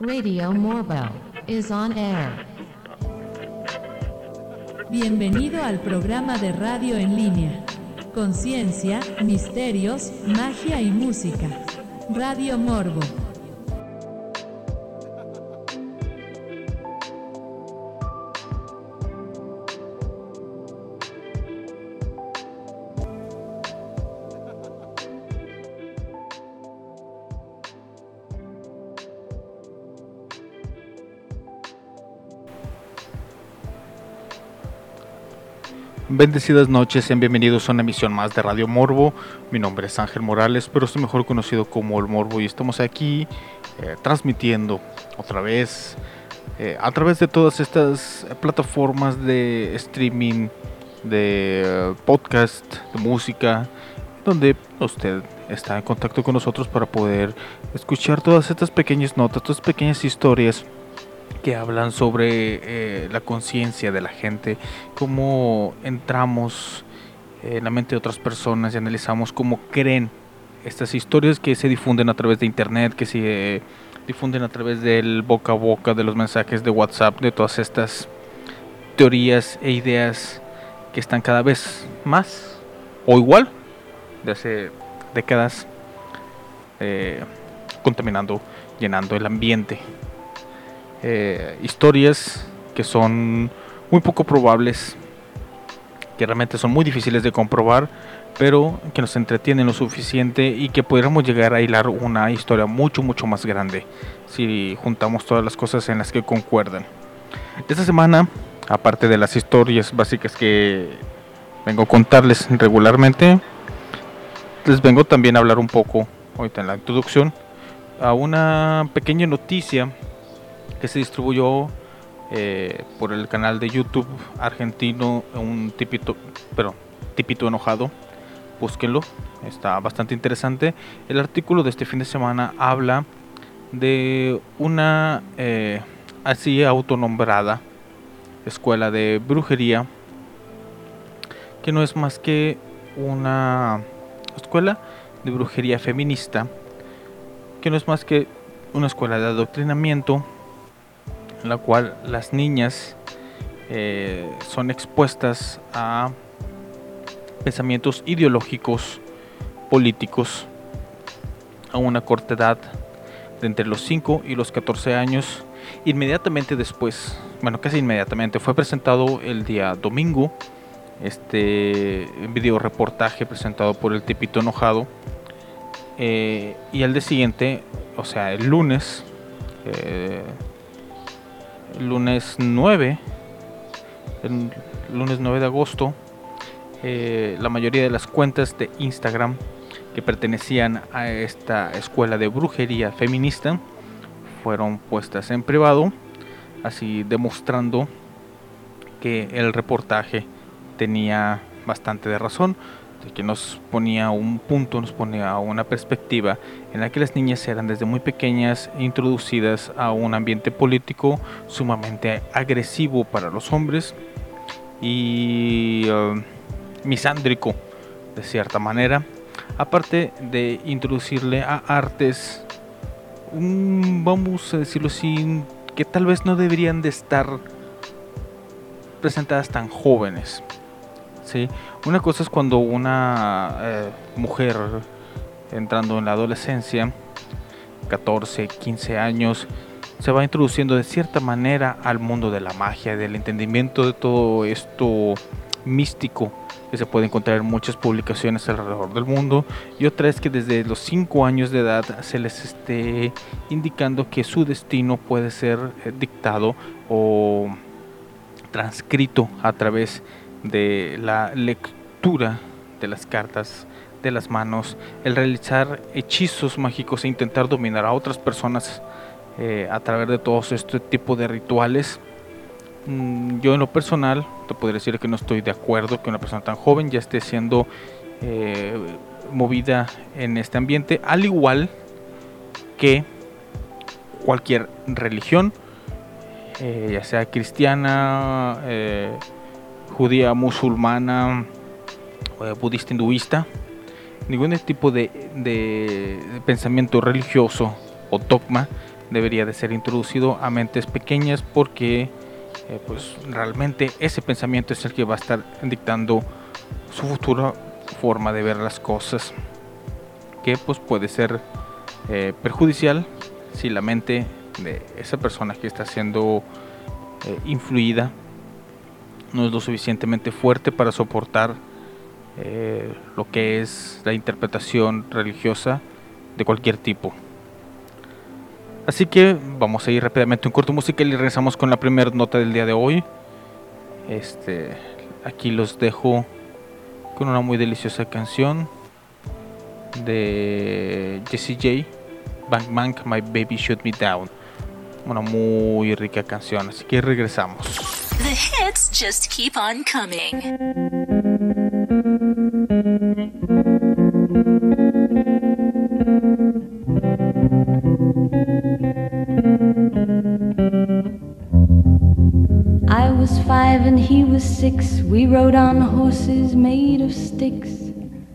Radio Morbo is on air. Bienvenido al programa de radio en línea. Conciencia, misterios, magia y música. Radio Morbo. Bendecidas noches, sean bienvenidos a una emisión más de Radio Morbo. Mi nombre es Ángel Morales, pero estoy mejor conocido como El Morbo y estamos aquí eh, transmitiendo otra vez eh, a través de todas estas plataformas de streaming, de podcast, de música, donde usted está en contacto con nosotros para poder escuchar todas estas pequeñas notas, todas pequeñas historias que hablan sobre eh, la conciencia de la gente, cómo entramos en la mente de otras personas y analizamos cómo creen estas historias que se difunden a través de internet, que se difunden a través del boca a boca, de los mensajes de WhatsApp, de todas estas teorías e ideas que están cada vez más o igual de hace décadas eh, contaminando, llenando el ambiente eh, historias que son muy poco probables, que realmente son muy difíciles de comprobar, pero que nos entretienen lo suficiente y que podríamos llegar a hilar una historia mucho, mucho más grande si juntamos todas las cosas en las que concuerdan. Esta semana, aparte de las historias básicas que vengo a contarles regularmente, les vengo también a hablar un poco, ahorita en la introducción, a una pequeña noticia que se distribuyó eh, por el canal de YouTube argentino, un tipito, pero tipito enojado, búsquenlo, está bastante interesante. El artículo de este fin de semana habla de una eh, así autonombrada escuela de brujería, que no es más que una escuela de brujería feminista, que no es más que una escuela de adoctrinamiento en la cual las niñas eh, son expuestas a pensamientos ideológicos, políticos, a una corta edad de entre los 5 y los 14 años. Inmediatamente después, bueno, casi inmediatamente, fue presentado el día domingo este video reportaje presentado por el tipito enojado. Eh, y al día siguiente, o sea, el lunes, eh, lunes 9, el lunes 9 de agosto, eh, la mayoría de las cuentas de Instagram que pertenecían a esta escuela de brujería feminista fueron puestas en privado, así demostrando que el reportaje tenía bastante de razón que nos ponía un punto, nos ponía una perspectiva en la que las niñas eran desde muy pequeñas introducidas a un ambiente político sumamente agresivo para los hombres y uh, misándrico de cierta manera, aparte de introducirle a artes, vamos a decirlo así, que tal vez no deberían de estar presentadas tan jóvenes Una cosa es cuando una eh, mujer entrando en la adolescencia, 14, 15 años, se va introduciendo de cierta manera al mundo de la magia, del entendimiento de todo esto místico que se puede encontrar en muchas publicaciones alrededor del mundo y otra es que desde los 5 años de edad se les esté indicando que su destino puede ser eh, dictado o transcrito a través de la lectura de las cartas de las manos, el realizar hechizos mágicos e intentar dominar a otras personas eh, a través de todos este tipo de rituales. Mm, yo en lo personal te podría decir que no estoy de acuerdo que una persona tan joven ya esté siendo eh, movida en este ambiente, al igual que cualquier religión, eh, ya sea cristiana, judía, musulmana, eh, budista, hinduista, ningún tipo de, pensamiento religioso o dogma debería de ser introducido a mentes pequeñas porque eh, pues realmente ese pensamiento es el que va a estar dictando su futura forma de ver las cosas que pues puede ser eh, perjudicial si la mente de esa persona que está siendo influida no es lo suficientemente fuerte para soportar lo que es la interpretación religiosa de cualquier tipo. Así que vamos a ir rápidamente un corto musical y regresamos con la primera nota del día de hoy. Este, aquí los dejo con una muy deliciosa canción de Jessie J. Bang Bang, My Baby Shoot Me Down. Una muy rica canción, así que regresamos. Just keep on coming. I was five and he was six. We rode on horses made of sticks.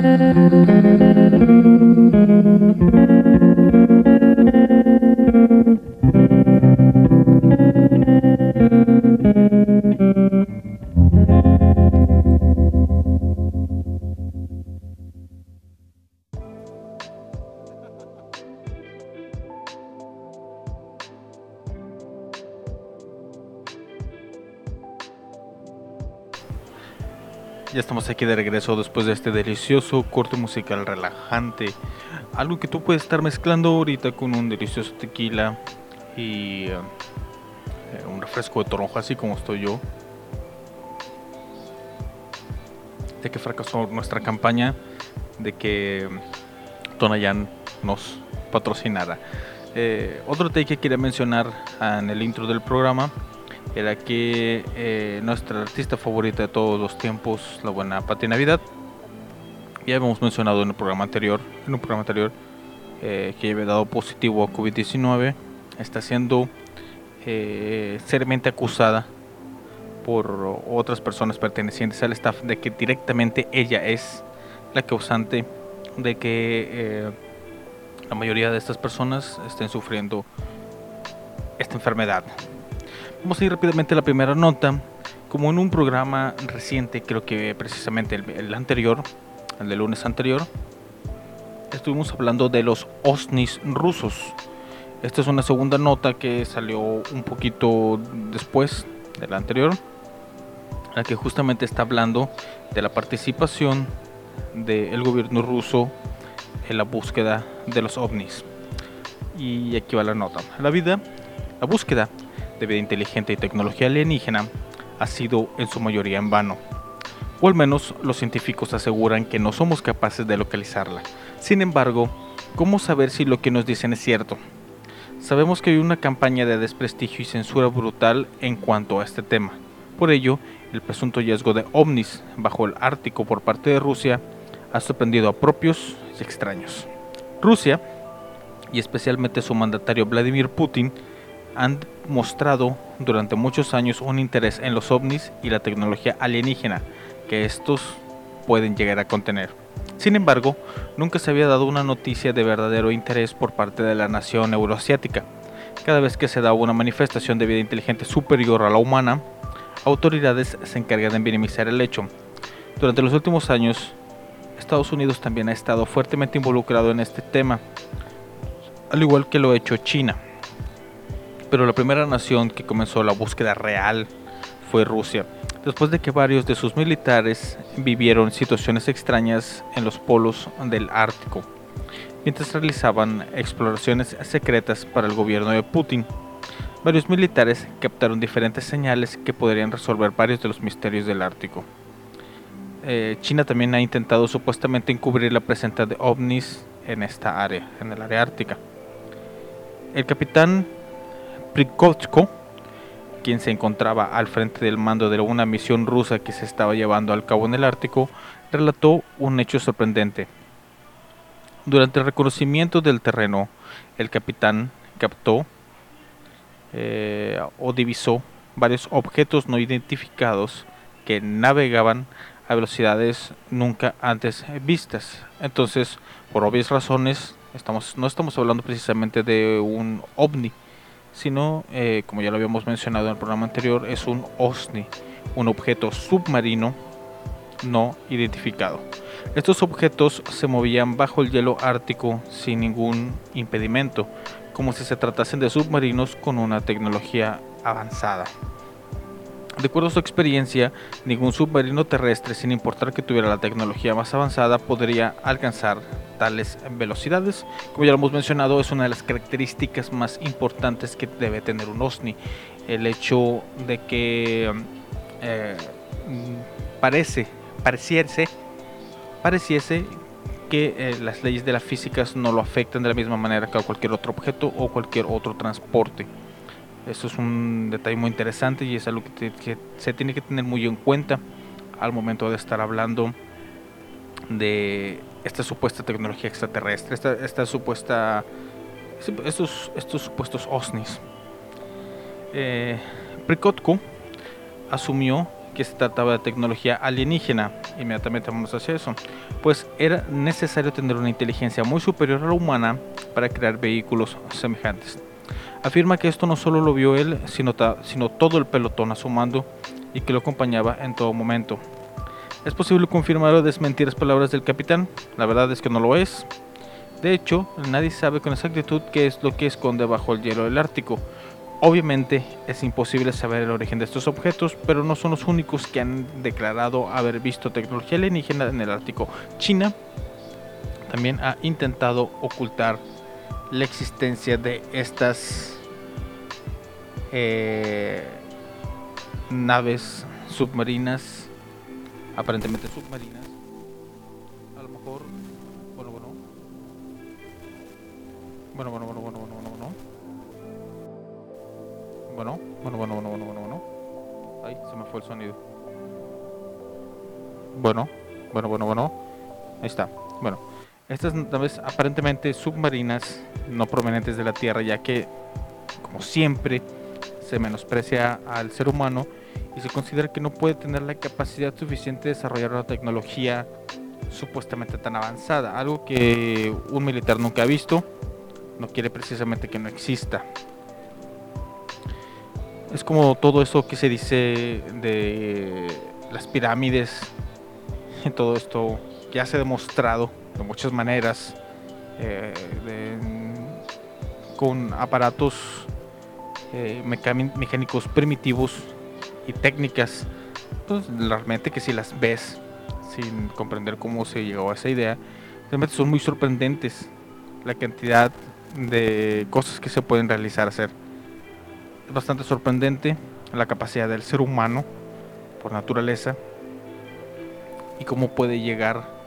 down. Ya aquí de regreso después de este delicioso corte musical relajante. Algo que tú puedes estar mezclando ahorita con un delicioso tequila y eh, un refresco de toronja, así como estoy yo. De que fracasó nuestra campaña de que Tonayan nos patrocinara. Eh, otro take que quería mencionar en el intro del programa era que eh, nuestra artista favorita de todos los tiempos, la buena Pati Navidad, ya habíamos mencionado en el programa anterior, en un programa anterior, eh, que había dado positivo a COVID-19, está siendo eh, seriamente acusada por otras personas pertenecientes al staff de que directamente ella es la causante de que la mayoría de estas personas estén sufriendo esta enfermedad. Vamos a ir rápidamente a la primera nota. Como en un programa reciente, creo que precisamente el, el anterior, el de lunes anterior, estuvimos hablando de los OSNIs rusos. Esta es una segunda nota que salió un poquito después de la anterior, la que justamente está hablando de la participación del gobierno ruso en la búsqueda de los ovnis. Y aquí va la nota. La vida, la búsqueda de vida inteligente y tecnología alienígena ha sido en su mayoría en vano. O al menos los científicos aseguran que no somos capaces de localizarla. Sin embargo, ¿cómo saber si lo que nos dicen es cierto? Sabemos que hay una campaña de desprestigio y censura brutal en cuanto a este tema. Por ello, el presunto hallazgo de ovnis bajo el Ártico por parte de Rusia ha sorprendido a propios y extraños. Rusia, y especialmente su mandatario Vladimir Putin, han mostrado durante muchos años un interés en los ovnis y la tecnología alienígena que estos pueden llegar a contener. Sin embargo, nunca se había dado una noticia de verdadero interés por parte de la nación euroasiática. Cada vez que se da una manifestación de vida inteligente superior a la humana, autoridades se encargan de minimizar el hecho. Durante los últimos años, Estados Unidos también ha estado fuertemente involucrado en este tema, al igual que lo ha hecho China. Pero la primera nación que comenzó la búsqueda real fue Rusia, después de que varios de sus militares vivieron situaciones extrañas en los polos del Ártico, mientras realizaban exploraciones secretas para el gobierno de Putin. Varios militares captaron diferentes señales que podrían resolver varios de los misterios del Ártico. Eh, China también ha intentado supuestamente encubrir la presencia de ovnis en esta área, en el área ártica. El capitán Prikovsko, quien se encontraba al frente del mando de una misión rusa que se estaba llevando al cabo en el Ártico, relató un hecho sorprendente. Durante el reconocimiento del terreno, el capitán captó eh, o divisó varios objetos no identificados que navegaban a velocidades nunca antes vistas. Entonces, por obvias razones, estamos, no estamos hablando precisamente de un ovni, sino, eh, como ya lo habíamos mencionado en el programa anterior, es un OSNI, un objeto submarino no identificado. Estos objetos se movían bajo el hielo ártico sin ningún impedimento, como si se tratasen de submarinos con una tecnología avanzada. De acuerdo a su experiencia, ningún submarino terrestre, sin importar que tuviera la tecnología más avanzada, podría alcanzar tales velocidades. Como ya lo hemos mencionado, es una de las características más importantes que debe tener un OSNI. El hecho de que eh, parece, pareciese, pareciese que eh, las leyes de la física no lo afectan de la misma manera que cualquier otro objeto o cualquier otro transporte. Eso es un detalle muy interesante y es algo que, se tiene que tener muy en cuenta al momento de estar hablando de esta supuesta tecnología extraterrestre, esta, supuesta, estos, estos supuestos OSNIs. Eh, Prikotko asumió que se trataba de tecnología alienígena, inmediatamente vamos hacia eso, pues era necesario tener una inteligencia muy superior a la humana para crear vehículos semejantes. Afirma que esto no solo lo vio él, sino, todo el pelotón a su mando y que lo acompañaba en todo momento. ¿Es posible confirmar o desmentir las palabras del capitán? La verdad es que no lo es. De hecho, nadie sabe con exactitud qué es lo que esconde bajo el hielo del Ártico. Obviamente es imposible saber el origen de estos objetos, pero no son los únicos que han declarado haber visto tecnología alienígena en el Ártico. China también ha intentado ocultar la existencia de estas eh, naves submarinas, aparentemente submarinas. A lo mejor, bueno, bueno. Bueno, bueno, bueno, bueno, bueno, bueno, bueno. Bueno, bueno, bueno, bueno, bueno, bueno, bueno. Ay, se me fue el sonido. Bueno, bueno, bueno, bueno. Ahí está. Bueno, estas naves aparentemente submarinas, no provenientes de la Tierra, ya que, como siempre, se menosprecia al ser humano y se considera que no puede tener la capacidad suficiente de desarrollar una tecnología supuestamente tan avanzada, algo que un militar nunca ha visto, no quiere precisamente que no exista. Es como todo eso que se dice de las pirámides, y todo esto ya se ha demostrado de muchas maneras, eh, con aparatos eh, mecánicos primitivos y técnicas, pues realmente que si las ves sin comprender cómo se llegó a esa idea, realmente son muy sorprendentes la cantidad de cosas que se pueden realizar hacer. Es bastante sorprendente la capacidad del ser humano por naturaleza y cómo puede llegar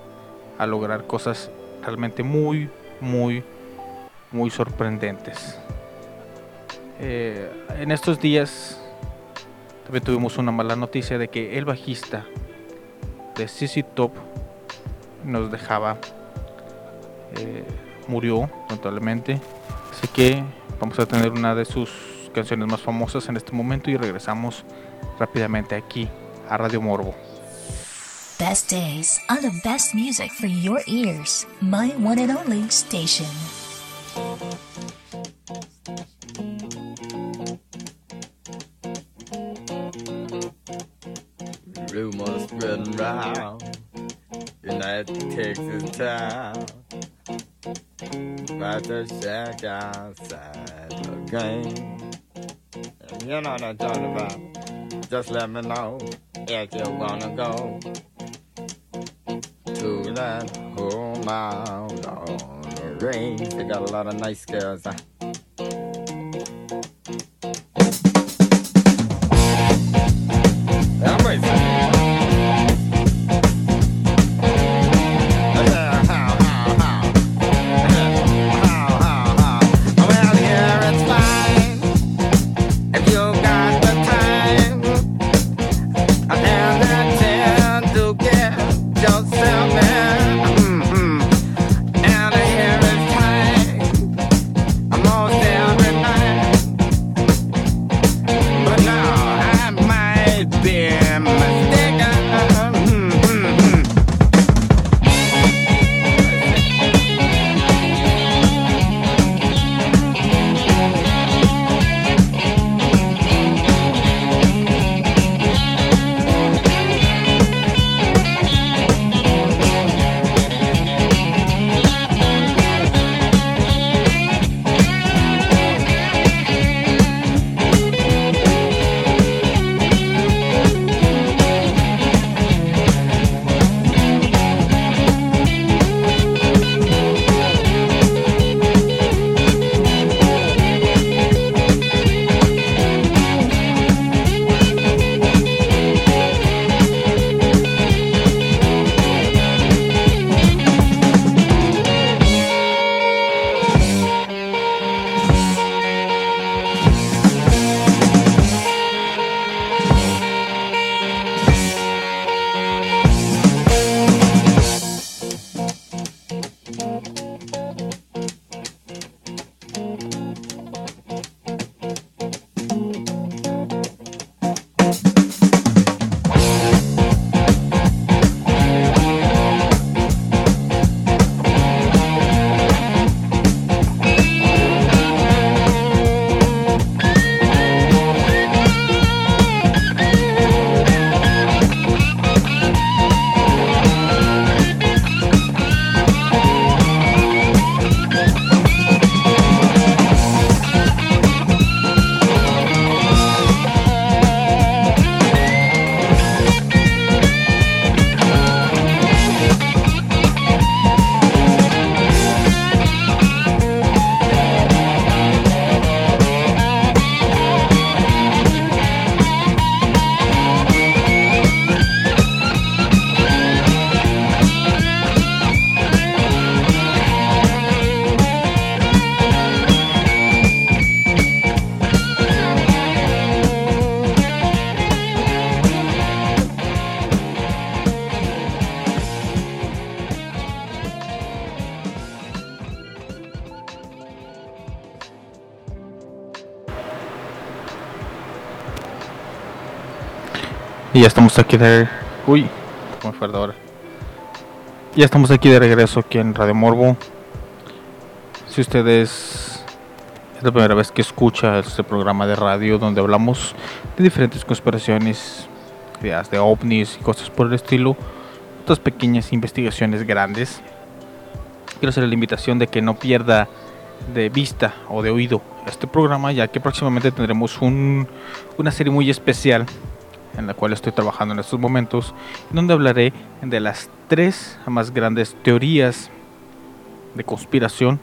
a lograr cosas realmente muy, muy, muy sorprendentes. Eh, en estos días también tuvimos una mala noticia de que el bajista de CC Top nos dejaba, eh, murió lamentablemente. Así que vamos a tener una de sus canciones más famosas en este momento y regresamos rápidamente aquí a Radio Morbo. Best days on the best music for your ears. My one and only station. Rumors spreading round United Texas town about the shack outside the game. You know what I'm talking about. Just let me know if you wanna go to that. Oh my Lord, rain. They got a lot of nice girls. Ya estamos aquí de... Uy, ¿cómo fue ahora? Ya estamos aquí de regreso aquí en Radio Morbo. Si ustedes es la primera vez que escucha este programa de radio donde hablamos de diferentes conspiraciones, ideas de ovnis y cosas por el estilo, otras pequeñas investigaciones grandes. Quiero hacer la invitación de que no pierda de vista o de oído este programa, ya que próximamente tendremos un, una serie muy especial en la cual estoy trabajando en estos momentos, donde hablaré de las tres más grandes teorías de conspiración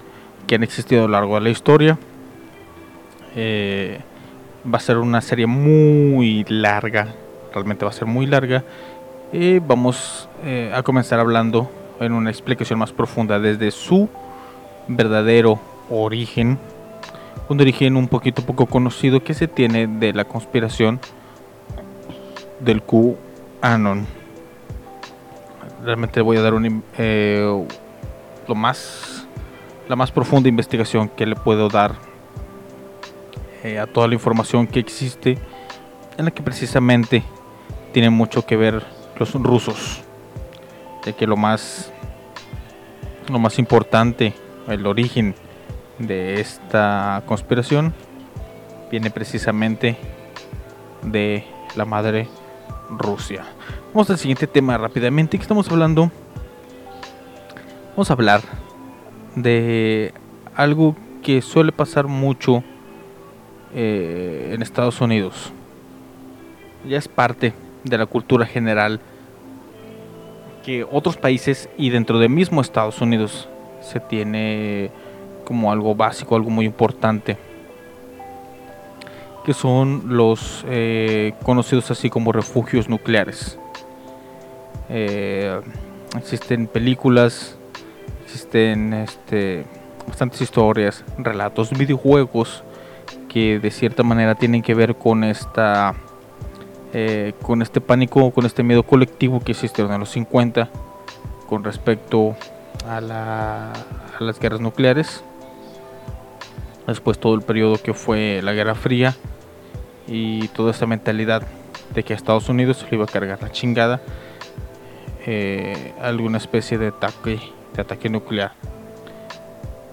que han existido a lo largo de la historia. Eh, va a ser una serie muy larga, realmente va a ser muy larga. Y vamos eh, a comenzar hablando en una explicación más profunda desde su verdadero origen, un origen un poquito poco conocido que se tiene de la conspiración del QAnon. Realmente voy a dar un, eh, lo más, la más profunda investigación que le puedo dar eh, a toda la información que existe, en la que precisamente tiene mucho que ver los rusos, de que lo más, lo más importante, el origen de esta conspiración viene precisamente de la madre Rusia. Vamos al siguiente tema rápidamente que estamos hablando. Vamos a hablar de algo que suele pasar mucho eh, en Estados Unidos. Ya es parte de la cultura general que otros países y dentro de mismo Estados Unidos se tiene como algo básico, algo muy importante, que son los eh, conocidos así como refugios nucleares. Eh, existen películas, existen este, bastantes historias, relatos, videojuegos que de cierta manera tienen que ver con esta eh, con este pánico, con este miedo colectivo que existieron en los 50 con respecto a, a las guerras nucleares después todo el periodo que fue la Guerra Fría y toda esta mentalidad de que a Estados Unidos le iba a cargar la chingada eh, alguna especie de ataque, de ataque nuclear.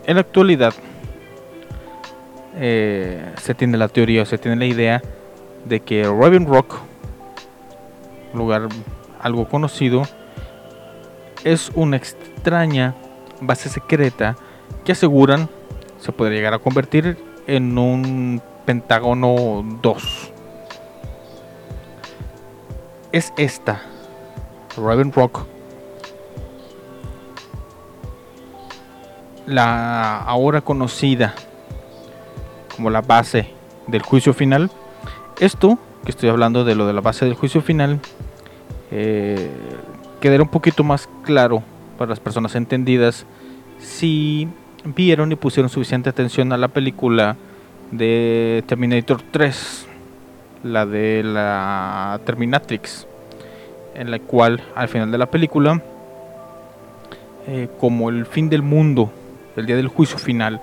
En la actualidad eh, se tiene la teoría, se tiene la idea de que Raven Rock, lugar algo conocido, es una extraña base secreta que aseguran se podría llegar a convertir en un Pentágono 2. Es esta, Raven Rock, la ahora conocida como la base del juicio final. Esto, que estoy hablando de lo de la base del juicio final, eh, quedará un poquito más claro para las personas entendidas si vieron y pusieron suficiente atención a la película de Terminator 3, la de la Terminatrix, en la cual al final de la película, eh, como el fin del mundo, el día del juicio final,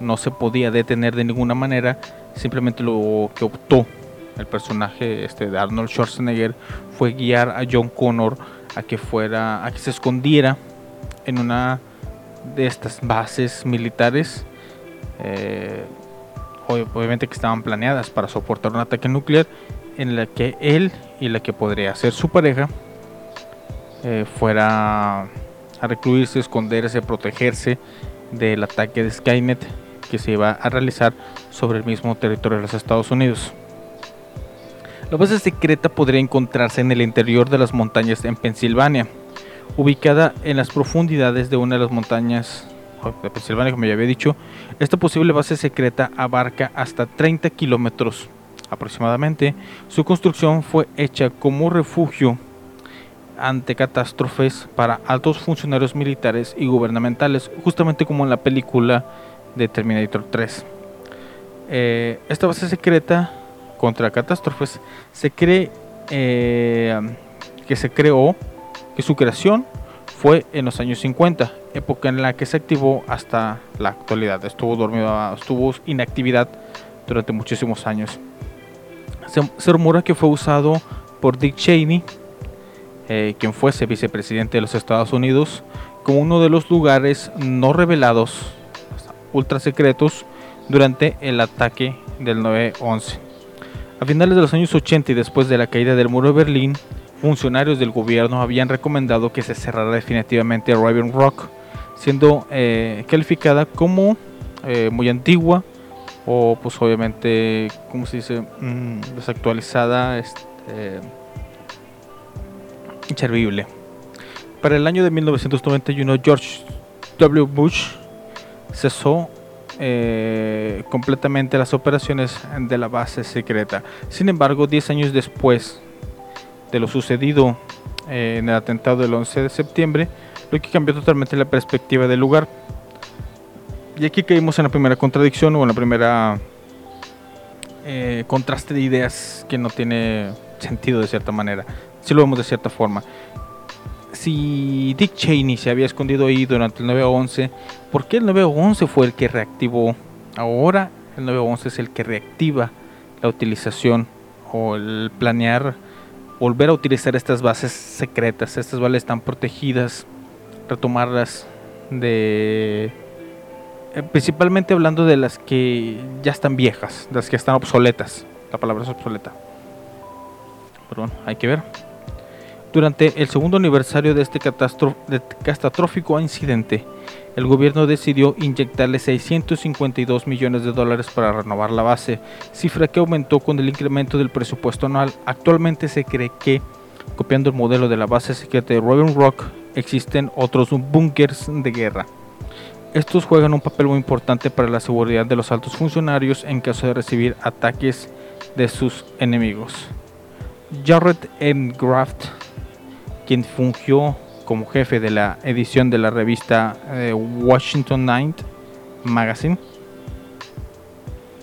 no se podía detener de ninguna manera, simplemente lo que optó el personaje este de Arnold Schwarzenegger fue guiar a John Connor a que fuera a que se escondiera en una de estas bases militares, eh, obviamente que estaban planeadas para soportar un ataque nuclear, en la que él y la que podría ser su pareja eh, fuera a recluirse, esconderse, protegerse del ataque de Skynet que se iba a realizar sobre el mismo territorio de los Estados Unidos. La base secreta podría encontrarse en el interior de las montañas en Pensilvania, ubicada en las profundidades de una de las montañas de Pensilvania, como ya había dicho. Esta posible base secreta abarca hasta 30 kilómetros aproximadamente. Su construcción fue hecha como refugio ante catástrofes para altos funcionarios militares y gubernamentales, justamente como en la película de Terminator 3. Eh, esta base secreta contra catástrofes se cree eh, que se creó que su creación fue en los años 50, época en la que se activó hasta la actualidad. Estuvo dormido, estuvo inactividad durante muchísimos años. Se, rumora que fue usado por Dick Cheney, eh, quien fuese vicepresidente de los Estados Unidos, como uno de los lugares no revelados, ultra secretos, durante el ataque del 9-11. A finales de los años 80 y después de la caída del muro de Berlín, funcionarios del gobierno habían recomendado que se cerrara definitivamente Raven Rock, siendo eh, calificada como eh, muy antigua o pues obviamente, ¿cómo se dice? Mm, desactualizada, este, inservible. Para el año de 1991, George W. Bush cesó eh, completamente las operaciones de la base secreta. Sin embargo, 10 años después de lo sucedido eh, en el atentado del 11 de septiembre, lo que cambió totalmente la perspectiva del lugar. Y aquí caímos en la primera contradicción o en la primera eh, contraste de ideas que no tiene sentido de cierta manera. Si lo vemos de cierta forma. Si Dick Cheney se había escondido ahí durante el 9-11, ¿por qué el 9-11 fue el que reactivó? Ahora el 9-11 es el que reactiva la utilización o el planear volver a utilizar estas bases secretas. Estas bases están protegidas, retomarlas de eh, principalmente hablando de las que ya están viejas, las que están obsoletas. La palabra es obsoleta. Pero bueno, hay que ver. Durante el segundo aniversario de este catastrófico incidente, el gobierno decidió inyectarle 652 millones de dólares para renovar la base, cifra que aumentó con el incremento del presupuesto anual. Actualmente se cree que, copiando el modelo de la base secreta de Robin Rock, existen otros búnkers de guerra. Estos juegan un papel muy importante para la seguridad de los altos funcionarios en caso de recibir ataques de sus enemigos. Jarrett M. Graft, quien fungió como jefe de la edición de la revista eh, Washington Night Magazine,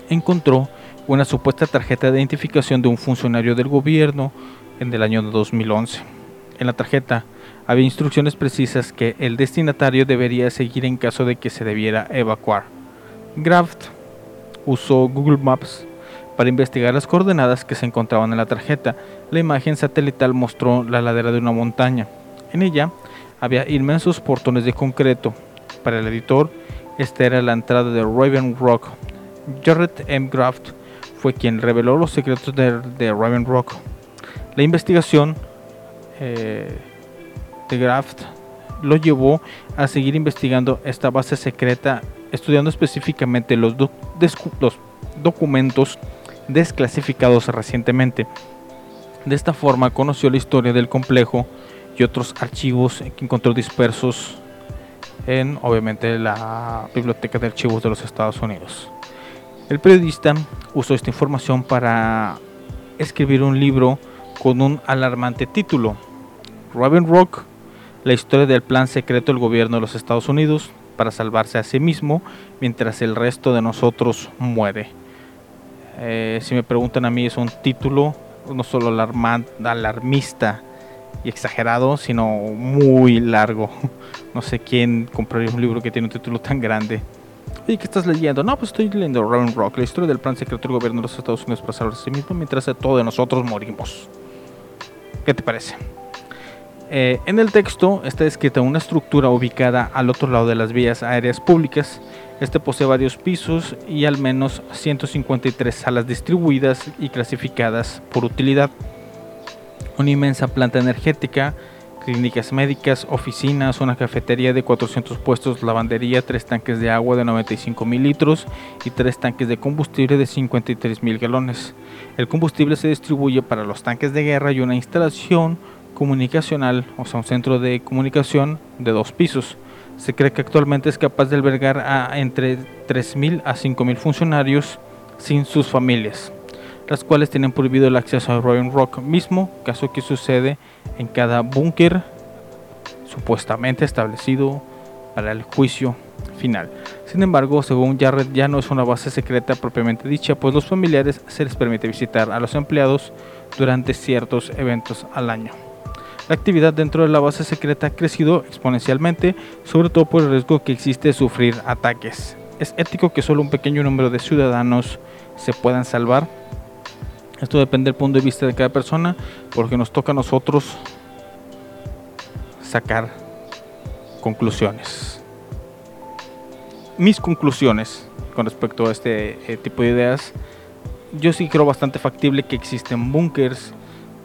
encontró una supuesta tarjeta de identificación de un funcionario del gobierno en el año 2011. En la tarjeta había instrucciones precisas que el destinatario debería seguir en caso de que se debiera evacuar. Graft usó Google Maps para investigar las coordenadas que se encontraban en la tarjeta. La imagen satelital mostró la ladera de una montaña. En ella había inmensos portones de concreto. Para el editor, esta era la entrada de Raven Rock. Jared M. Graft fue quien reveló los secretos de, Raven Rock. La investigación eh, de Graft lo llevó a seguir investigando esta base secreta, estudiando específicamente los, documentos desclasificados recientemente. De esta forma conoció la historia del complejo y otros archivos que encontró dispersos en obviamente la biblioteca de archivos de los Estados Unidos. El periodista usó esta información para escribir un libro con un alarmante título, Robin Rock la historia del plan secreto del gobierno de los Estados Unidos para salvarse a sí mismo mientras el resto de nosotros muere. Eh, si me preguntan a mí es un título no solo alarmista y exagerado, sino muy largo. No sé quién compraría un libro que tiene un título tan grande. ¿Y qué estás leyendo? No, pues estoy leyendo Round Rock, la historia del plan secreto del gobierno de los Estados Unidos para salvarse sí mismo mientras todos nosotros morimos. ¿Qué te parece? Eh, en el texto está descrita una estructura ubicada al otro lado de las vías aéreas públicas. Este posee varios pisos y al menos 153 salas distribuidas y clasificadas por utilidad. Una inmensa planta energética, clínicas médicas, oficinas, una cafetería de 400 puestos, lavandería, tres tanques de agua de 95 mil litros y tres tanques de combustible de 53 mil galones. El combustible se distribuye para los tanques de guerra y una instalación comunicacional, o sea, un centro de comunicación de dos pisos. Se cree que actualmente es capaz de albergar a entre 3.000 a 5.000 funcionarios sin sus familias, las cuales tienen prohibido el acceso a Royal Rock mismo, caso que sucede en cada búnker supuestamente establecido para el juicio final. Sin embargo, según Jarrett, ya no es una base secreta propiamente dicha, pues los familiares se les permite visitar a los empleados durante ciertos eventos al año. La actividad dentro de la base secreta ha crecido exponencialmente, sobre todo por el riesgo que existe de sufrir ataques. Es ético que solo un pequeño número de ciudadanos se puedan salvar. Esto depende del punto de vista de cada persona, porque nos toca a nosotros sacar conclusiones. Mis conclusiones con respecto a este eh, tipo de ideas, yo sí creo bastante factible que existen búnkers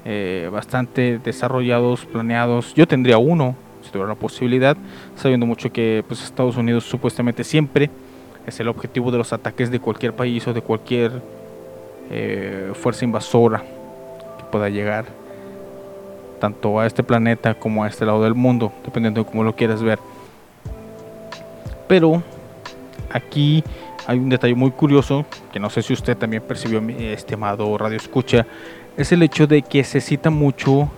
eh, bastante desarrollados, planeados. Yo tendría uno, si tuviera la posibilidad, sabiendo mucho que pues, Estados Unidos supuestamente siempre es el objetivo de los ataques de cualquier país o de cualquier eh, fuerza invasora que pueda llegar tanto a este planeta como a este lado del mundo, dependiendo de cómo lo quieras ver. Pero aquí hay un detalle muy curioso que no sé si usted también percibió, mi estimado Radio Escucha, es el hecho de que se cita mucho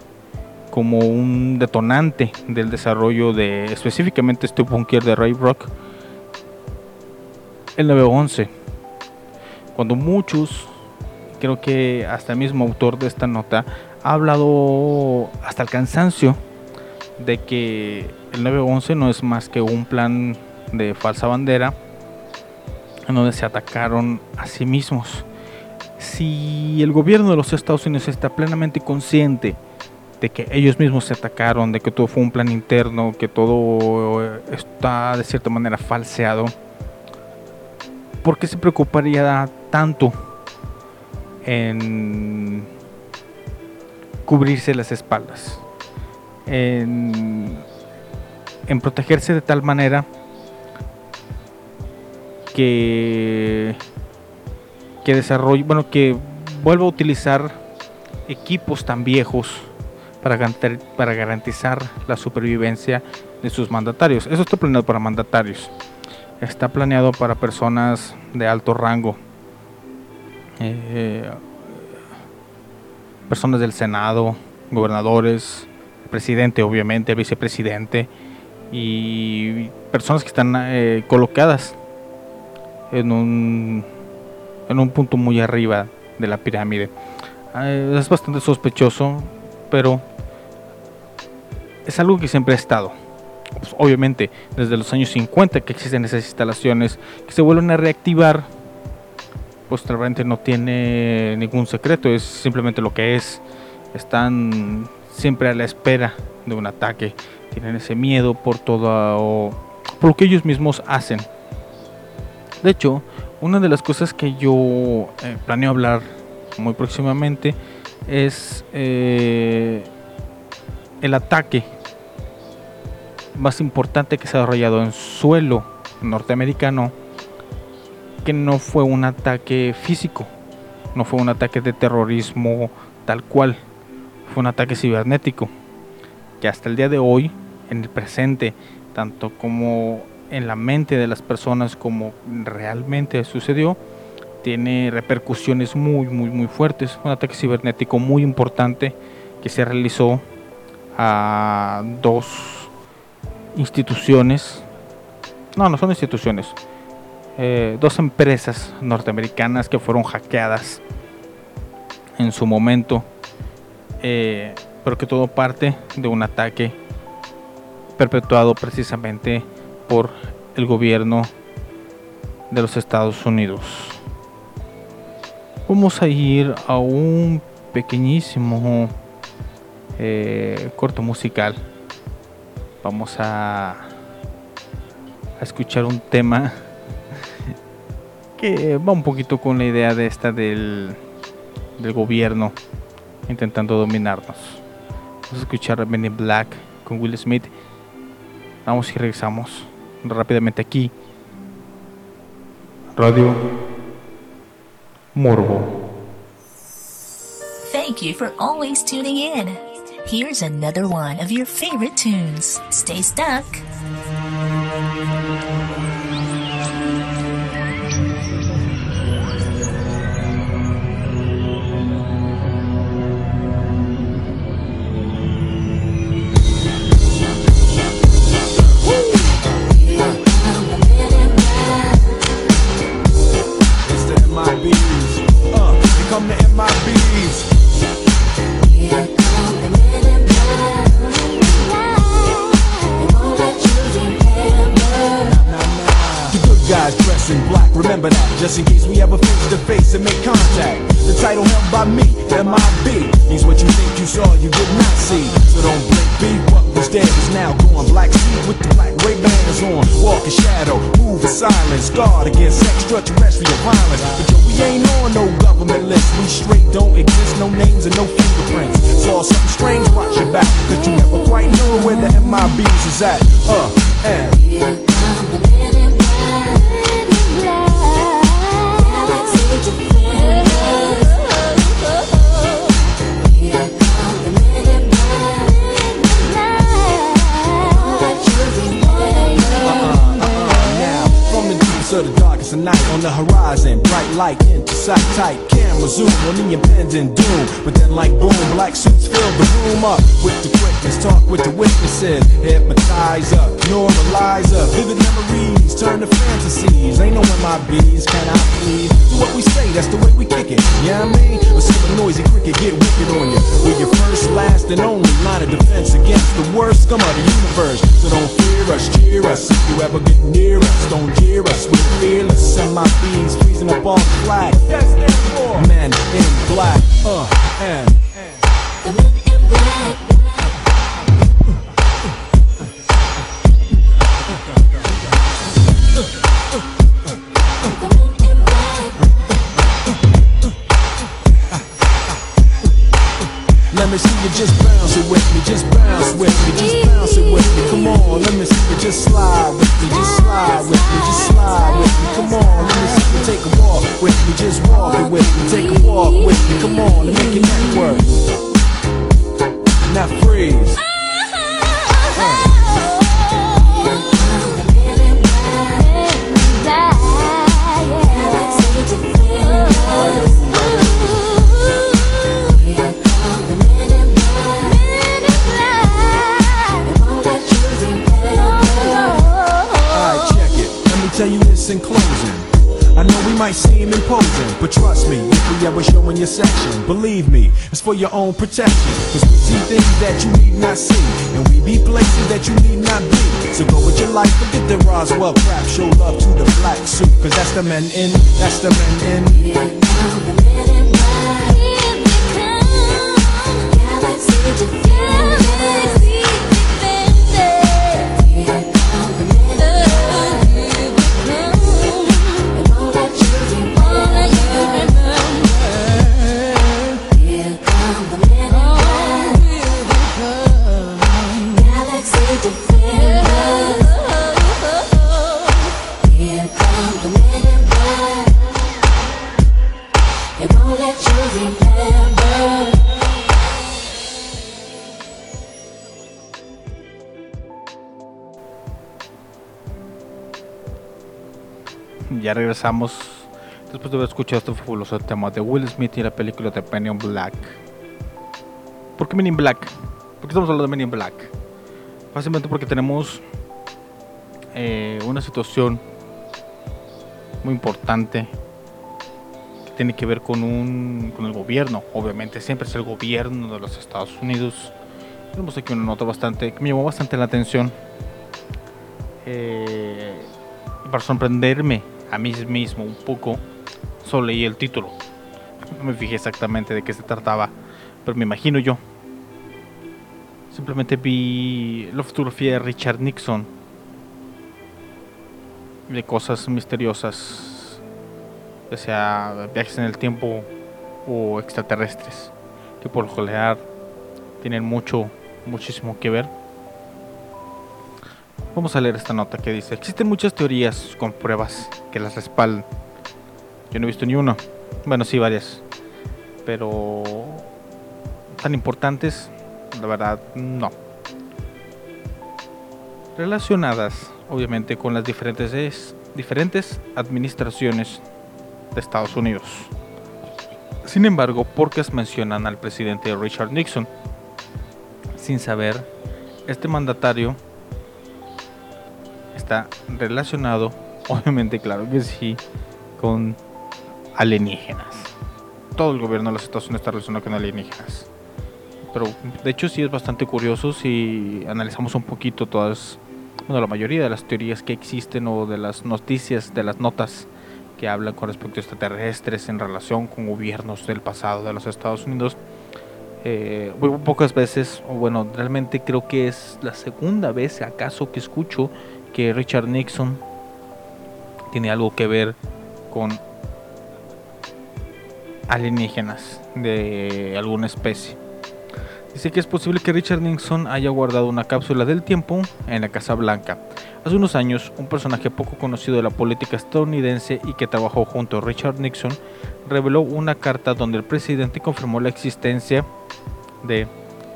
como un detonante del desarrollo de específicamente este bunker de Ray Rock, el 911. Cuando muchos, creo que hasta el mismo autor de esta nota, ha hablado hasta el cansancio de que el 911 no es más que un plan de falsa bandera en donde se atacaron a sí mismos. Si el gobierno de los Estados Unidos está plenamente consciente de que ellos mismos se atacaron, de que todo fue un plan interno, que todo está de cierta manera falseado, ¿por qué se preocuparía tanto en cubrirse las espaldas? En, en protegerse de tal manera que que desarrolle, bueno, que vuelva a utilizar equipos tan viejos para, garantizar la supervivencia de sus mandatarios. Eso está planeado para mandatarios. Está planeado para personas de alto rango. Eh, personas del Senado, gobernadores, presidente obviamente, vicepresidente y personas que están eh, colocadas en un en un punto muy arriba de la pirámide. Eh, es bastante sospechoso, pero es algo que siempre ha estado. Pues, obviamente, desde los años 50 que existen esas instalaciones que se vuelven a reactivar, pues realmente no tiene ningún secreto, es simplemente lo que es. Están siempre a la espera de un ataque, tienen ese miedo por todo, por lo que ellos mismos hacen. De hecho, una de las cosas que yo eh, planeo hablar muy próximamente es eh, el ataque más importante que se ha desarrollado en suelo norteamericano, que no fue un ataque físico, no fue un ataque de terrorismo tal cual, fue un ataque cibernético, que hasta el día de hoy, en el presente, tanto como en la mente de las personas como realmente sucedió, tiene repercusiones muy, muy, muy fuertes. Un ataque cibernético muy importante que se realizó a dos instituciones, no, no son instituciones, eh, dos empresas norteamericanas que fueron hackeadas en su momento, eh, pero que todo parte de un ataque perpetuado precisamente por el gobierno de los Estados Unidos. Vamos a ir a un pequeñísimo eh, corto musical. Vamos a, a escuchar un tema que va un poquito con la idea de esta del, gobierno intentando dominarnos. Vamos a escuchar a Black con Will Smith. Vamos y regresamos rápidamente aquí. Radio Morbo. Thank you for always tuning in. Here's another one of your favorite tunes. Stay stuck. Remember that just in case we ever face to face and make contact. The title held by me, MIB, means what you think you saw, you did not see. So don't blink, be what was dead is now gone. Black sea with the black ray banners on. Walk in shadow, move in silence, guard against extraterrestrial violence. But yo, we ain't on no government list. We straight don't exist, no names and no fingerprints. Saw something strange, watch your back, cause you never quite know where the MIBs is at. Uh, and. Night on the horizon. Bright light into sight tight. Camera zoom on the impending doom. But then, like boom, black suits fill the room up with the quickness. Talk with the witnesses. Hypnotize up, normalize up. Vivid memories turn to fantasies. Ain't no MIBs, can I please? Do what we say, that's the way we kick it. Yeah, I mean, a noisy cricket get wicked on you. We're your first, last, and only line of defense against the worst scum of the universe. So don't fear us, cheer us. If you ever get near us, don't jeer us. We're fearless. MIBs freezing up all the flag. Men in black, uh, and. Let me see you just bounce it with me, just bounce with me, just bounce it with me. Come on, let me see you just slide with me, just slide with me, with me, just walk it with me, take a walk with me. Come on, and make your neck believe me, it's for your own protection. Cause we see things that you need not see, and we be places that you need not be. So go with your life, forget the Roswell crap, show love to the black suit, cause that's the men in, that's the men in. Regresamos después de haber escuchado este fabuloso tema de Will Smith y la película de Men in Black. ¿Por qué Men in Black? ¿Por qué estamos hablando de Men in Black? Básicamente porque tenemos eh, una situación muy importante que tiene que ver con, un, con el gobierno. Obviamente siempre es el gobierno de los Estados Unidos. Tenemos aquí una nota bastante que me llamó bastante la atención. Eh, para sorprenderme a mí mismo un poco, solo leí el título. No me fijé exactamente de qué se trataba, pero me imagino yo. Simplemente vi la fotografía de Richard Nixon, de cosas misteriosas, ya sea viajes en el tiempo o extraterrestres, que por lo tienen mucho, muchísimo que ver. Vamos a leer esta nota que dice, existen muchas teorías con pruebas que las respaldan. Yo no he visto ni una. Bueno, sí, varias. Pero tan importantes, la verdad, no. Relacionadas, obviamente, con las diferentes, es- diferentes administraciones de Estados Unidos. Sin embargo, pocas mencionan al presidente Richard Nixon. Sin saber, este mandatario está relacionado, obviamente, claro que sí, con alienígenas. Todo el gobierno de los Estados Unidos está relacionado con alienígenas. Pero de hecho sí es bastante curioso si analizamos un poquito todas, bueno, la mayoría de las teorías que existen o de las noticias, de las notas que hablan con respecto a extraterrestres en relación con gobiernos del pasado de los Estados Unidos. Eh, muy pocas veces, o bueno, realmente creo que es la segunda vez acaso que escucho que Richard Nixon tiene algo que ver con alienígenas de alguna especie. Dice que es posible que Richard Nixon haya guardado una cápsula del tiempo en la Casa Blanca. Hace unos años, un personaje poco conocido de la política estadounidense y que trabajó junto a Richard Nixon reveló una carta donde el presidente confirmó la existencia de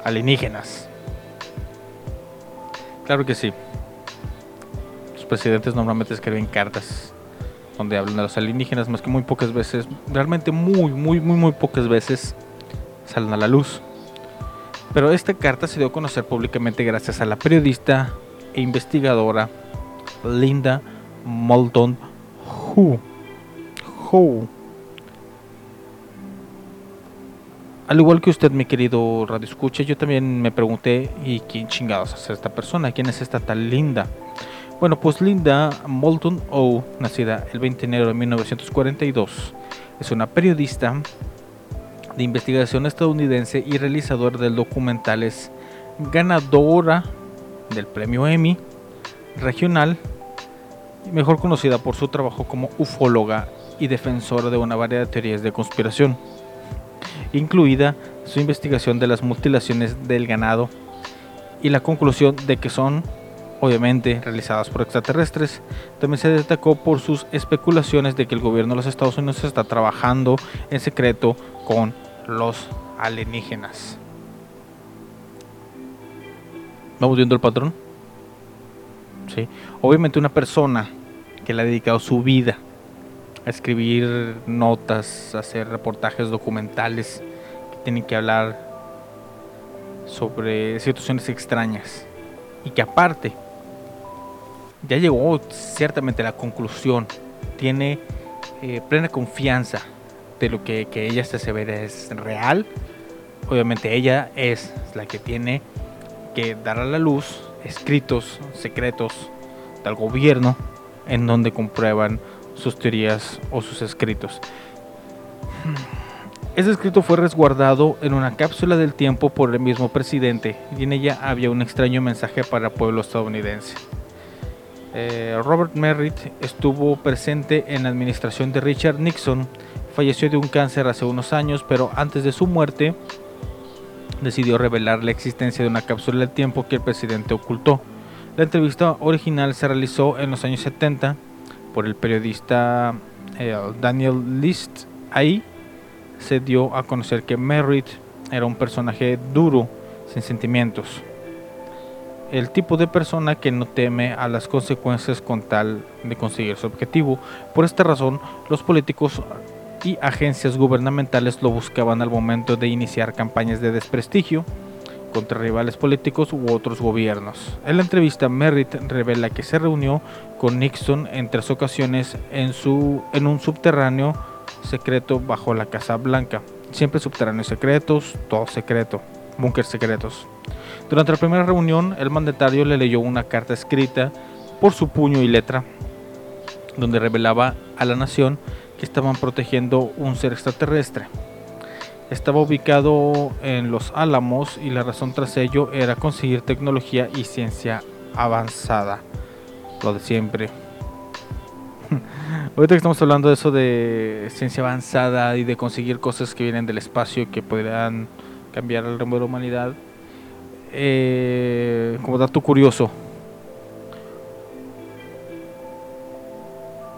alienígenas. Claro que sí. Presidentes normalmente escriben cartas donde hablan de los alienígenas, más que muy pocas veces, realmente muy, muy, muy, muy pocas veces salen a la luz. Pero esta carta se dio a conocer públicamente gracias a la periodista e investigadora Linda Moulton Who. Who. Al igual que usted, mi querido Radio Escucha, yo también me pregunté, ¿y quién chingados es esta persona? ¿Quién es esta tal Linda? Bueno, pues Linda Moulton O, nacida el 20 de enero de 1942, es una periodista de investigación estadounidense y realizadora de documentales, ganadora del premio Emmy regional, mejor conocida por su trabajo como ufóloga y defensora de una variedad de teorías de conspiración incluida su investigación de las mutilaciones del ganado y la conclusión de que son obviamente realizadas por extraterrestres. También se destacó por sus especulaciones de que el gobierno de los Estados Unidos está trabajando en secreto con los alienígenas. ¿Vamos viendo el patrón? Sí. Obviamente una persona que le ha dedicado su vida a escribir notas, hacer reportajes documentales que tienen que hablar sobre situaciones extrañas y que aparte ya llegó ciertamente a la conclusión, tiene eh, plena confianza de lo que, ella se asevera es real. Obviamente ella es la que tiene que dar a la luz escritos secretos del gobierno en donde comprueban sus teorías o sus escritos. Ese escrito fue resguardado en una cápsula del tiempo por el mismo presidente y en ella había un extraño mensaje para el pueblo estadounidense. Eh, Robert Merritt estuvo presente en la administración de Richard Nixon, falleció de un cáncer hace unos años, pero antes de su muerte decidió revelar la existencia de una cápsula del tiempo que el presidente ocultó. La entrevista original se realizó en los años 70 por el periodista eh, Daniel List. Ahí se dio a conocer que Merritt era un personaje duro, sin sentimientos. El tipo de persona que no teme a las consecuencias con tal de conseguir su objetivo. Por esta razón, los políticos y agencias gubernamentales lo buscaban al momento de iniciar campañas de desprestigio contra rivales políticos u otros gobiernos. En la entrevista, Merritt revela que se reunió con Nixon en tres ocasiones en, su, en un subterráneo secreto bajo la Casa Blanca. Siempre subterráneos secretos, todo secreto, búnker secretos. Durante la primera reunión, el mandatario le leyó una carta escrita por su puño y letra, donde revelaba a la nación que estaban protegiendo un ser extraterrestre. Estaba ubicado en Los Álamos y la razón tras ello era conseguir tecnología y ciencia avanzada. Lo de siempre. Ahorita que estamos hablando de eso de ciencia avanzada y de conseguir cosas que vienen del espacio que podrían cambiar el rumbo de la humanidad. Eh, como dato curioso,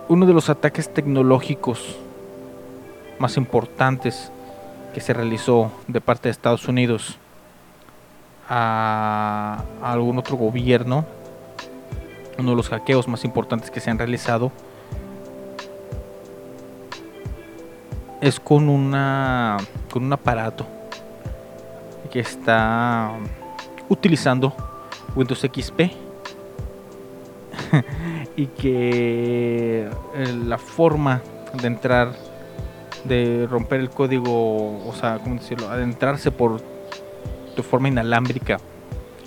uno de los ataques tecnológicos más importantes que se realizó de parte de Estados Unidos a, algún otro gobierno, uno de los hackeos más importantes que se han realizado, es con una con un aparato que está utilizando Windows XP y que eh, la forma de entrar de romper el código, o sea, ¿cómo decirlo? Adentrarse por de forma inalámbrica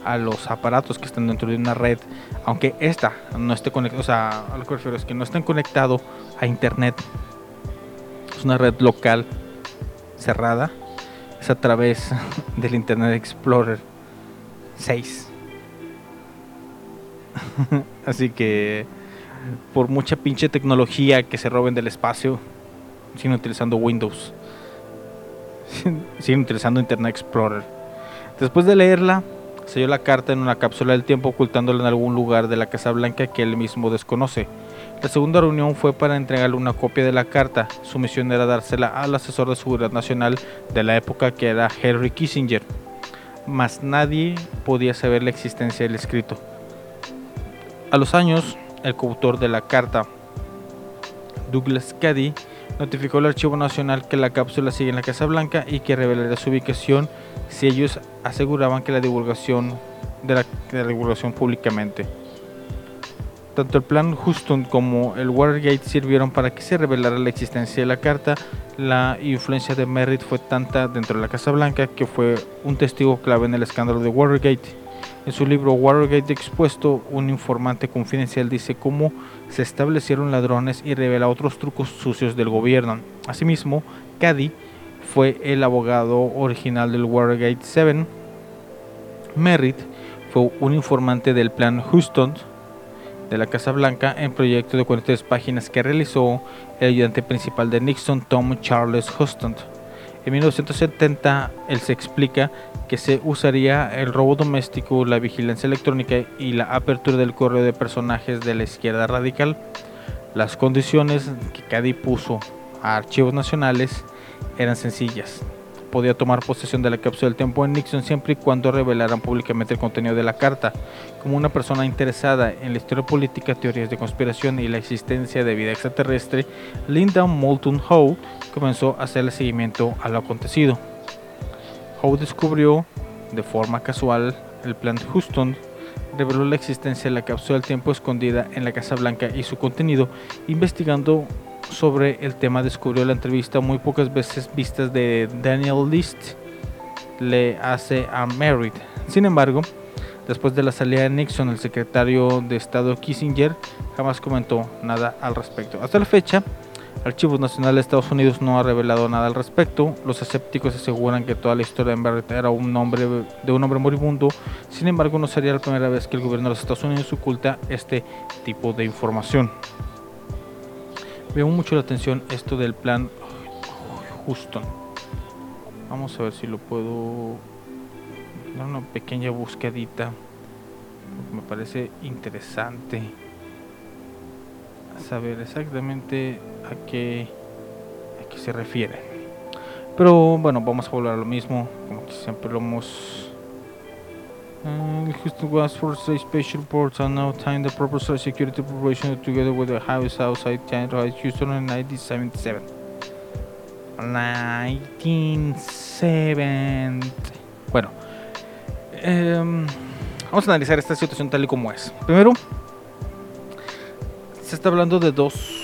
a los aparatos que están dentro de una red, aunque esta no esté conectada, o sea, a lo que refiero es que no estén conectados a internet. Es una red local cerrada, es a través del Internet Explorer 6. Así que por mucha pinche tecnología que se roben del espacio, siguen utilizando Windows. siguen utilizando Internet Explorer. Después de leerla, selló la carta en una cápsula del tiempo ocultándola en algún lugar de la Casa Blanca que él mismo desconoce. La segunda reunión fue para entregarle una copia de la carta. Su misión era dársela al asesor de seguridad nacional de la época que era Henry Kissinger. Mas nadie podía saber la existencia del escrito. A los años, el coautor de la carta Douglas Cady, notificó al Archivo Nacional que la cápsula sigue en la Casa Blanca y que revelaría su ubicación si ellos aseguraban que la divulgación de la, de la divulgación públicamente. Tanto el plan Houston como el Watergate sirvieron para que se revelara la existencia de la carta. La influencia de Merritt fue tanta dentro de la Casa Blanca que fue un testigo clave en el escándalo de Watergate. En su libro Watergate Expuesto, un informante confidencial dice cómo se establecieron ladrones y revela otros trucos sucios del gobierno. Asimismo, Cady fue el abogado original del Watergate 7. Merritt fue un informante del plan Houston de la Casa Blanca en proyecto de 43 páginas que realizó el ayudante principal de Nixon, Tom Charles Houston. En 1970, él se explica que se usaría el robo doméstico, la vigilancia electrónica y la apertura del correo de personajes de la izquierda radical. Las condiciones que Cady puso a archivos nacionales eran sencillas. Podía tomar posesión de la cápsula del tiempo en Nixon siempre y cuando revelaran públicamente el contenido de la carta. Como una persona interesada en la historia política, teorías de conspiración y la existencia de vida extraterrestre, Linda Moulton Howe comenzó a hacerle seguimiento a lo acontecido. Howe descubrió de forma casual el plan de Houston, reveló la existencia de la cápsula del tiempo escondida en la Casa Blanca y su contenido, investigando sobre el tema descubrió la entrevista muy pocas veces vistas de Daniel List le hace a Merritt. Sin embargo, después de la salida de Nixon, el secretario de Estado Kissinger jamás comentó nada al respecto. Hasta la fecha, Archivos Nacionales de Estados Unidos no ha revelado nada al respecto. Los escépticos aseguran que toda la historia de Merritt era un nombre de un hombre moribundo. Sin embargo, no sería la primera vez que el gobierno de los Estados Unidos oculta este tipo de información veo mucho la atención esto del plan Houston. Vamos a ver si lo puedo dar una pequeña buscadita. Me parece interesante saber exactamente a qué, a qué se refiere. Pero bueno, vamos a volver a lo mismo, como que siempre lo hemos Uh, Houston was for the special reports are now tying the proper security preparation together with the House outside Houston in 1977. 1970. Bueno, eh, vamos a analizar esta situación tal y como es. Primero, se está hablando de dos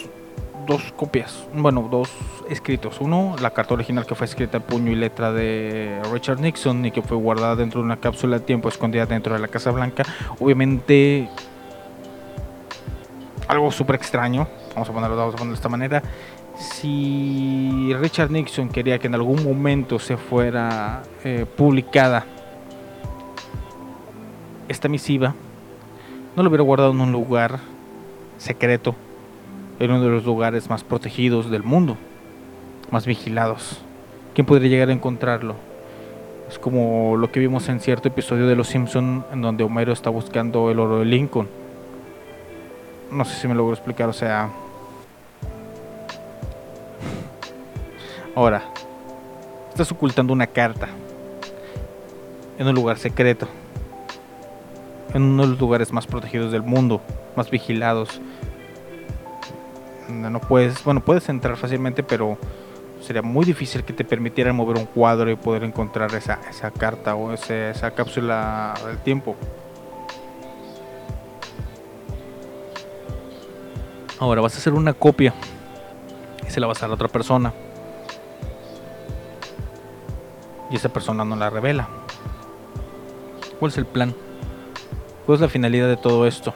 dos copias, bueno, dos escritos. Uno, la carta original que fue escrita en puño y letra de Richard Nixon y que fue guardada dentro de una cápsula de tiempo escondida dentro de la Casa Blanca. Obviamente, algo súper extraño, vamos a ponerlo, vamos a ponerlo de esta manera. Si Richard Nixon quería que en algún momento se fuera eh, publicada esta misiva, no lo hubiera guardado en un lugar secreto en uno de los lugares más protegidos del mundo, más vigilados. ¿Quién podría llegar a encontrarlo? Es como lo que vimos en cierto episodio de Los Simpson en donde Homero está buscando el oro de Lincoln. No sé si me logro explicar, o sea... Ahora, estás ocultando una carta en un lugar secreto, en uno de los lugares más protegidos del mundo, más vigilados, no puedes, bueno, puedes entrar fácilmente, pero sería muy difícil que te permitieran mover un cuadro y poder encontrar esa, esa carta o esa cápsula del tiempo. Ahora vas a hacer una copia y se la vas a dar a otra persona. Y esa persona no la revela. ¿Cuál es el plan? ¿Cuál es la finalidad de todo esto?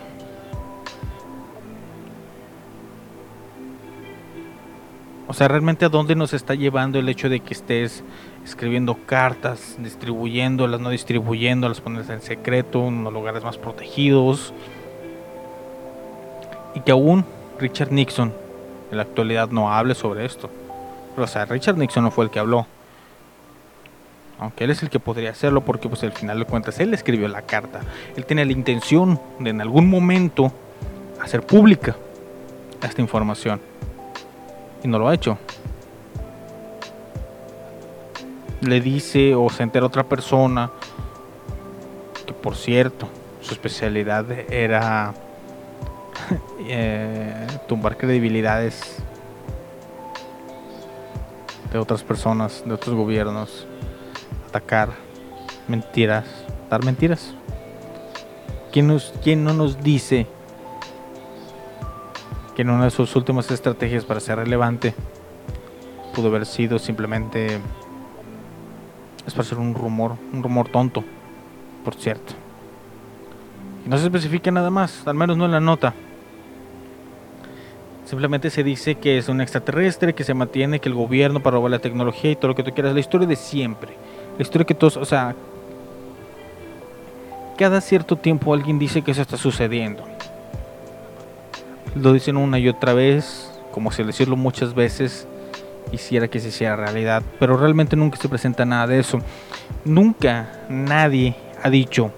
O sea, realmente a dónde nos está llevando el hecho de que estés escribiendo cartas, distribuyéndolas, no distribuyéndolas, ponerlas en secreto, en lugares más protegidos. Y que aún Richard Nixon en la actualidad no hable sobre esto. Pero, o sea, Richard Nixon no fue el que habló. Aunque él es el que podría hacerlo porque pues al final de cuentas él escribió la carta. Él tenía la intención de en algún momento hacer pública esta información y no lo ha hecho. Le dice o se entera otra persona que por cierto su especialidad era eh, tumbar credibilidades de otras personas, de otros gobiernos, atacar mentiras, dar mentiras. ¿Quién, nos, quién no nos dice que en una de sus últimas estrategias para ser relevante pudo haber sido simplemente es para ser un rumor, un rumor tonto, por cierto. Y no se especifica nada más, al menos no en la nota. Simplemente se dice que es un extraterrestre, que se mantiene, que el gobierno para robar la tecnología y todo lo que tú quieras. La historia de siempre. La historia que todos, o sea, cada cierto tiempo alguien dice que eso está sucediendo. Lo dicen una y otra vez, como si decirlo muchas veces hiciera que se hiciera realidad, pero realmente nunca se presenta nada de eso. Nunca nadie ha dicho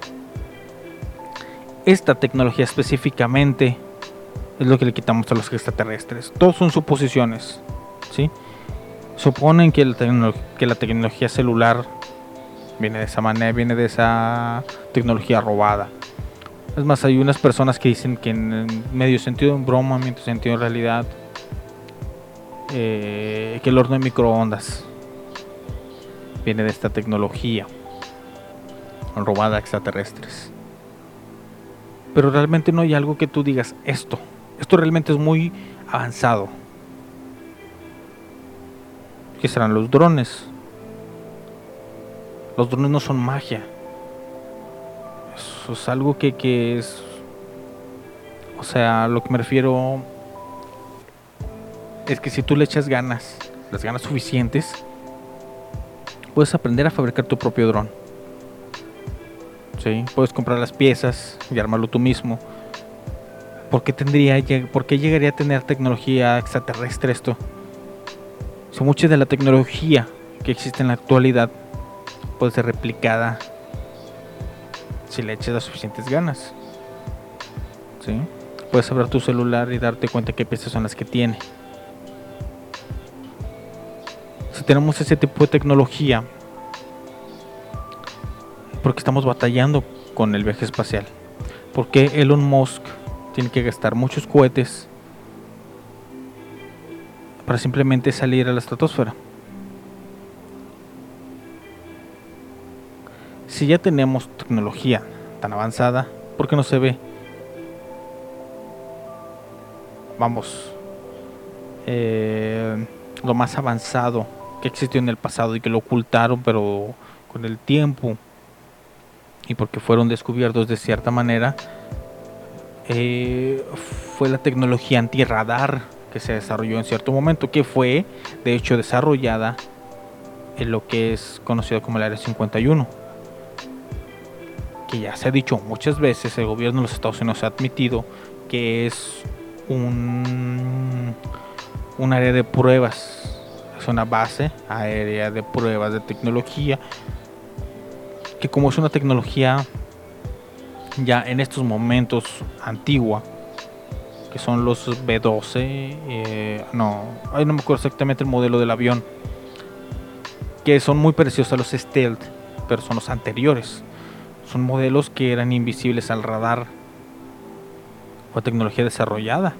esta tecnología específicamente es lo que le quitamos a los extraterrestres. Todos son suposiciones, ¿sí? Suponen que, que la tecnología celular viene de esa manera, viene de esa tecnología robada. Es más, hay unas personas que dicen que en medio sentido en broma, medio sentido en realidad, eh, que el horno de microondas viene de esta tecnología robada a extraterrestres. Pero realmente no hay algo que tú digas esto. Esto realmente es muy avanzado. ¿Qué serán los drones? Los drones no son magia. Eso es algo que, que es... O sea, lo que me refiero es que si tú le echas ganas, las ganas suficientes, puedes aprender a fabricar tu propio dron. ¿Sí? Puedes comprar las piezas y armarlo tú mismo. ¿Por qué, tendría, ¿Por qué llegaría a tener tecnología extraterrestre esto? Si mucha de la tecnología que existe en la actualidad puede ser replicada si le echas las suficientes ganas. ¿Sí? Puedes abrir tu celular y darte cuenta qué piezas son las que tiene. Si tenemos ese tipo de tecnología, porque estamos batallando con el viaje espacial. Porque Elon Musk tiene que gastar muchos cohetes para simplemente salir a la estratosfera. Si ya tenemos tecnología tan avanzada, ¿por qué no se ve? Vamos, eh, lo más avanzado que existió en el pasado y que lo ocultaron, pero con el tiempo y porque fueron descubiertos de cierta manera, eh, fue la tecnología antirradar que se desarrolló en cierto momento, que fue de hecho desarrollada en lo que es conocido como el Área 51. Que ya se ha dicho muchas veces, el gobierno de los Estados Unidos ha admitido que es un, un área de pruebas, es una base aérea de pruebas de tecnología, que como es una tecnología ya en estos momentos antigua, que son los B12, eh, no, no me acuerdo exactamente el modelo del avión, que son muy parecidos a los Stealth, pero son los anteriores. Son modelos que eran invisibles al radar. Fue tecnología desarrollada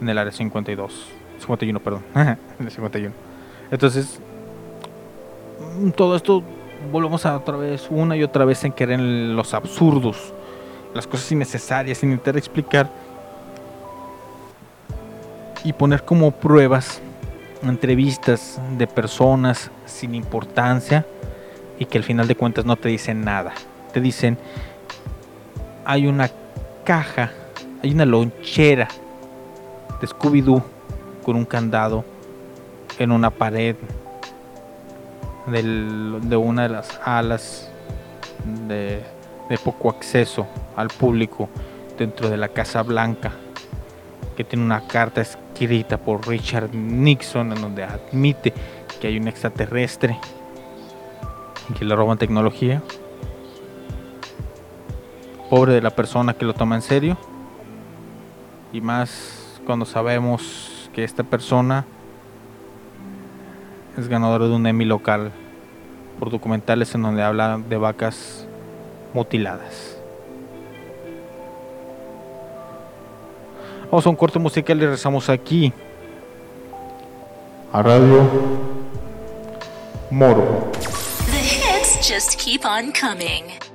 en el área 52, 51, perdón, en el 51. Entonces, todo esto volvemos a otra vez, una y otra vez en querer los absurdos las cosas innecesarias, sin intentar explicar y poner como pruebas entrevistas de personas sin importancia y que al final de cuentas no te dicen nada. Te dicen, hay una caja, hay una lonchera de Scooby-Doo con un candado en una pared de una de las alas de de poco acceso al público dentro de la Casa Blanca, que tiene una carta escrita por Richard Nixon en donde admite que hay un extraterrestre y que le roban tecnología. Pobre de la persona que lo toma en serio. Y más cuando sabemos que esta persona es ganadora de un Emmy local por documentales en donde habla de vacas mutiladas. Vamos a un corte musical y regresamos aquí a Radio Morbo. The hits just keep on coming.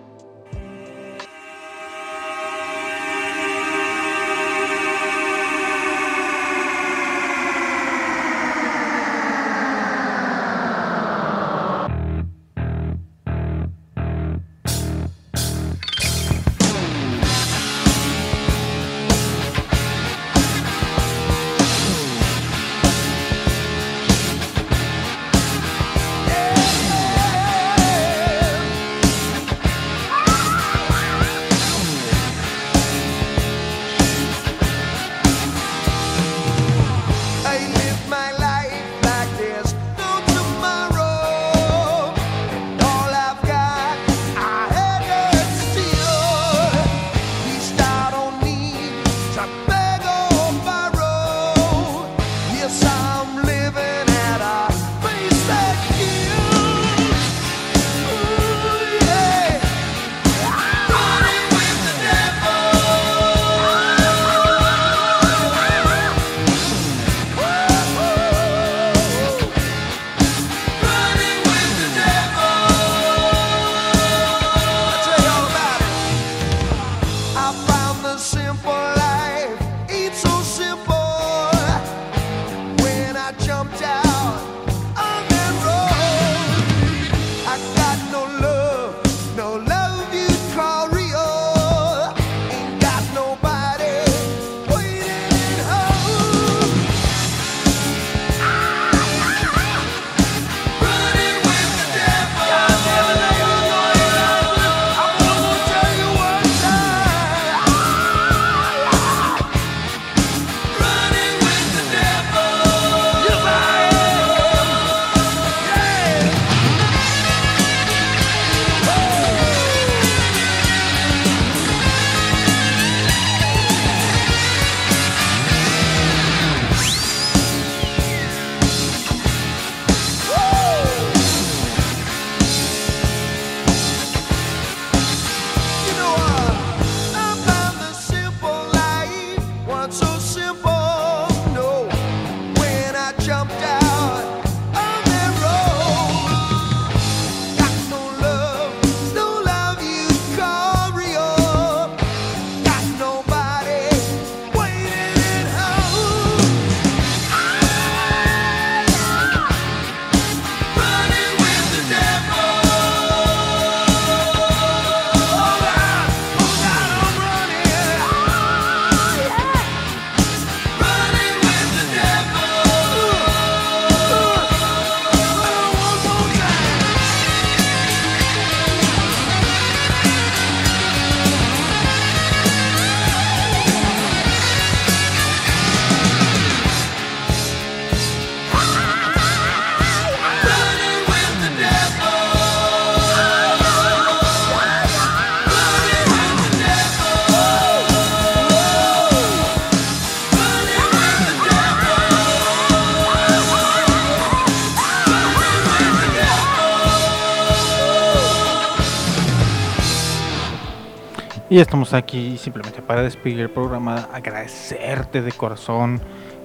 Y estamos aquí simplemente para despedir el programa, agradecerte de corazón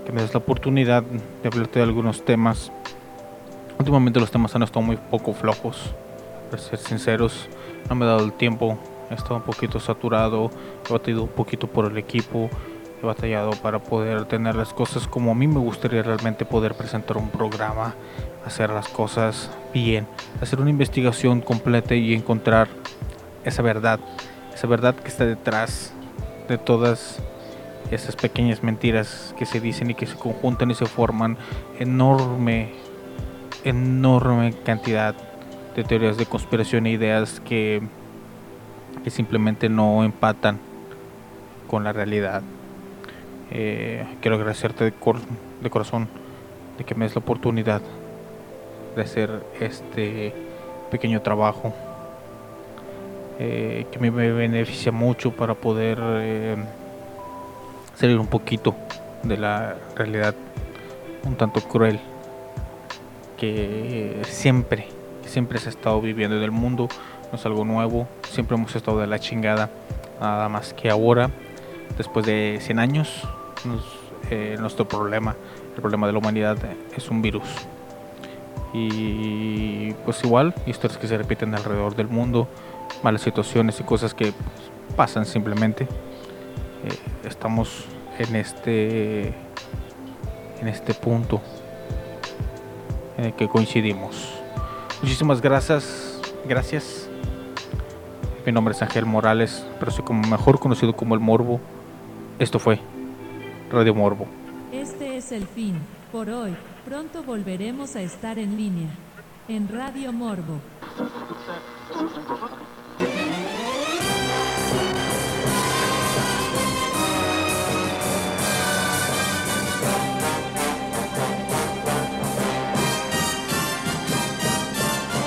que me des la oportunidad de hablarte de algunos temas. Últimamente los temas han estado muy poco flojos, para ser sinceros, no me he dado el tiempo, he estado un poquito saturado, he batallado un poquito por el equipo, he batallado para poder tener las cosas como a mí me gustaría realmente poder presentar un programa, hacer las cosas bien, hacer una investigación completa y encontrar esa verdad, esa verdad que está detrás de todas esas pequeñas mentiras que se dicen y que se conjuntan y se forman enorme, enorme cantidad de teorías de conspiración e ideas que, que simplemente no empatan con la realidad. Eh, quiero agradecerte de, cor- de corazón de que me des la oportunidad de hacer este pequeño trabajo eh, que me beneficia mucho para poder eh, salir un poquito de la realidad un tanto cruel que siempre, siempre se ha estado viviendo en el mundo, no es algo nuevo, siempre hemos estado de la chingada, nada más que ahora, después de 100 años, eh, nuestro problema, el problema de la humanidad es un virus. Y pues igual, historias que se repiten alrededor del mundo, malas situaciones y cosas que pasan simplemente. Eh, estamos en este en este punto en el que coincidimos. Muchísimas gracias, gracias. Mi nombre es Ángel Morales, pero soy como mejor conocido como el Morbo. Esto fue Radio Morbo. Este es el fin, por hoy. Pronto volveremos a estar en línea, en Radio Morbo.